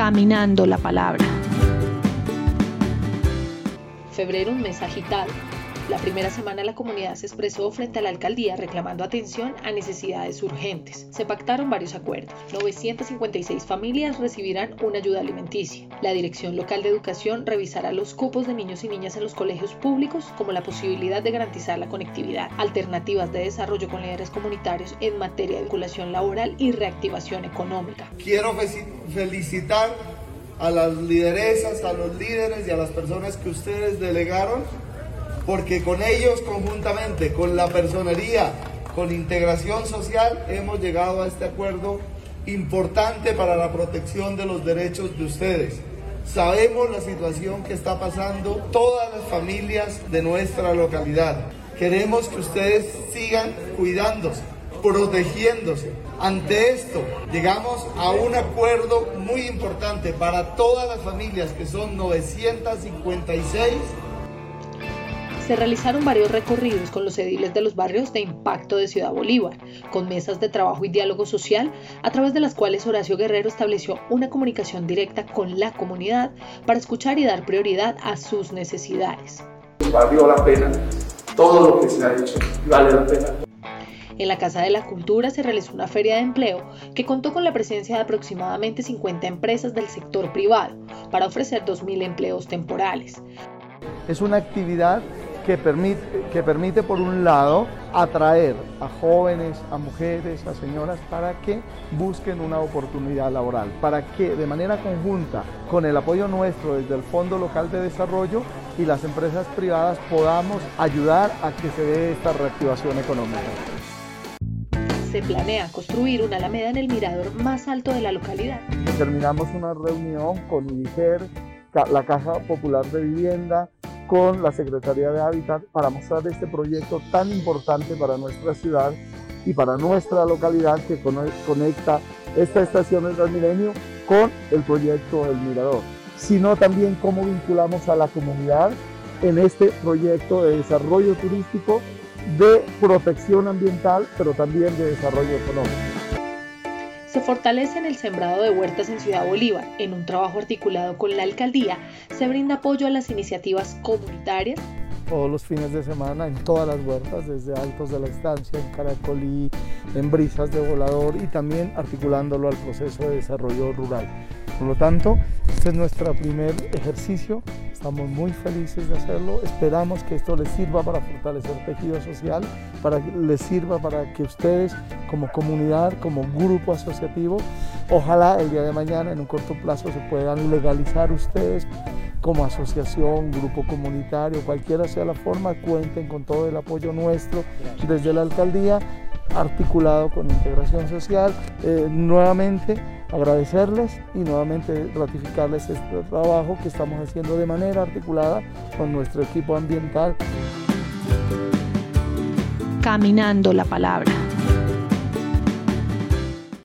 Caminando la palabra. Febrero, un mes agitado la primera semana la comunidad se expresó frente a la alcaldía reclamando atención a necesidades urgentes. Se pactaron varios acuerdos. 956 familias recibirán una ayuda alimenticia. La Dirección Local de Educación revisará los cupos de niños y niñas en los colegios públicos como la posibilidad de garantizar la conectividad, alternativas de desarrollo con líderes comunitarios en materia de vinculación laboral y reactivación económica. Quiero felicitar a las lideresas, a los líderes y a las personas que ustedes delegaron porque con ellos conjuntamente, con la personería, con integración social, hemos llegado a este acuerdo importante para la protección de los derechos de ustedes. Sabemos la situación que está pasando todas las familias de nuestra localidad. Queremos que ustedes sigan cuidándose, protegiéndose. Ante esto, llegamos a un acuerdo muy importante para todas las familias, que son 956 se realizaron varios recorridos con los ediles de los barrios de impacto de Ciudad Bolívar, con mesas de trabajo y diálogo social, a través de las cuales Horacio Guerrero estableció una comunicación directa con la comunidad para escuchar y dar prioridad a sus necesidades. Valió la pena todo lo que se ha hecho, vale la pena. En la Casa de la Cultura se realizó una feria de empleo que contó con la presencia de aproximadamente 50 empresas del sector privado para ofrecer 2.000 empleos temporales. Es una actividad que permite, que permite por un lado atraer a jóvenes, a mujeres, a señoras para que busquen una oportunidad laboral, para que de manera conjunta con el apoyo nuestro desde el Fondo Local de Desarrollo y las empresas privadas podamos ayudar a que se dé esta reactivación económica. Se planea construir una alameda en el mirador más alto de la localidad. Terminamos una reunión con UNICER, la Caja Popular de Vivienda, con la Secretaría de Hábitat para mostrar este proyecto tan importante para nuestra ciudad y para nuestra localidad que conecta esta estación del Transmilenio con el proyecto del Mirador, sino también cómo vinculamos a la comunidad en este proyecto de desarrollo turístico, de protección ambiental, pero también de desarrollo económico se fortalece en el sembrado de huertas en Ciudad Bolívar. En un trabajo articulado con la alcaldía, se brinda apoyo a las iniciativas comunitarias. Todos los fines de semana en todas las huertas, desde Altos de la Estancia, en Caracolí, en Brisas de Volador y también articulándolo al proceso de desarrollo rural. Por lo tanto, este es nuestro primer ejercicio, estamos muy felices de hacerlo, esperamos que esto les sirva para fortalecer el tejido social, para que les sirva para que ustedes como comunidad, como grupo asociativo, ojalá el día de mañana en un corto plazo se puedan legalizar ustedes como asociación, grupo comunitario, cualquiera sea la forma, cuenten con todo el apoyo nuestro desde la alcaldía, articulado con integración social. Eh, nuevamente, agradecerles y nuevamente ratificarles este trabajo que estamos haciendo de manera articulada con nuestro equipo ambiental. Caminando la palabra.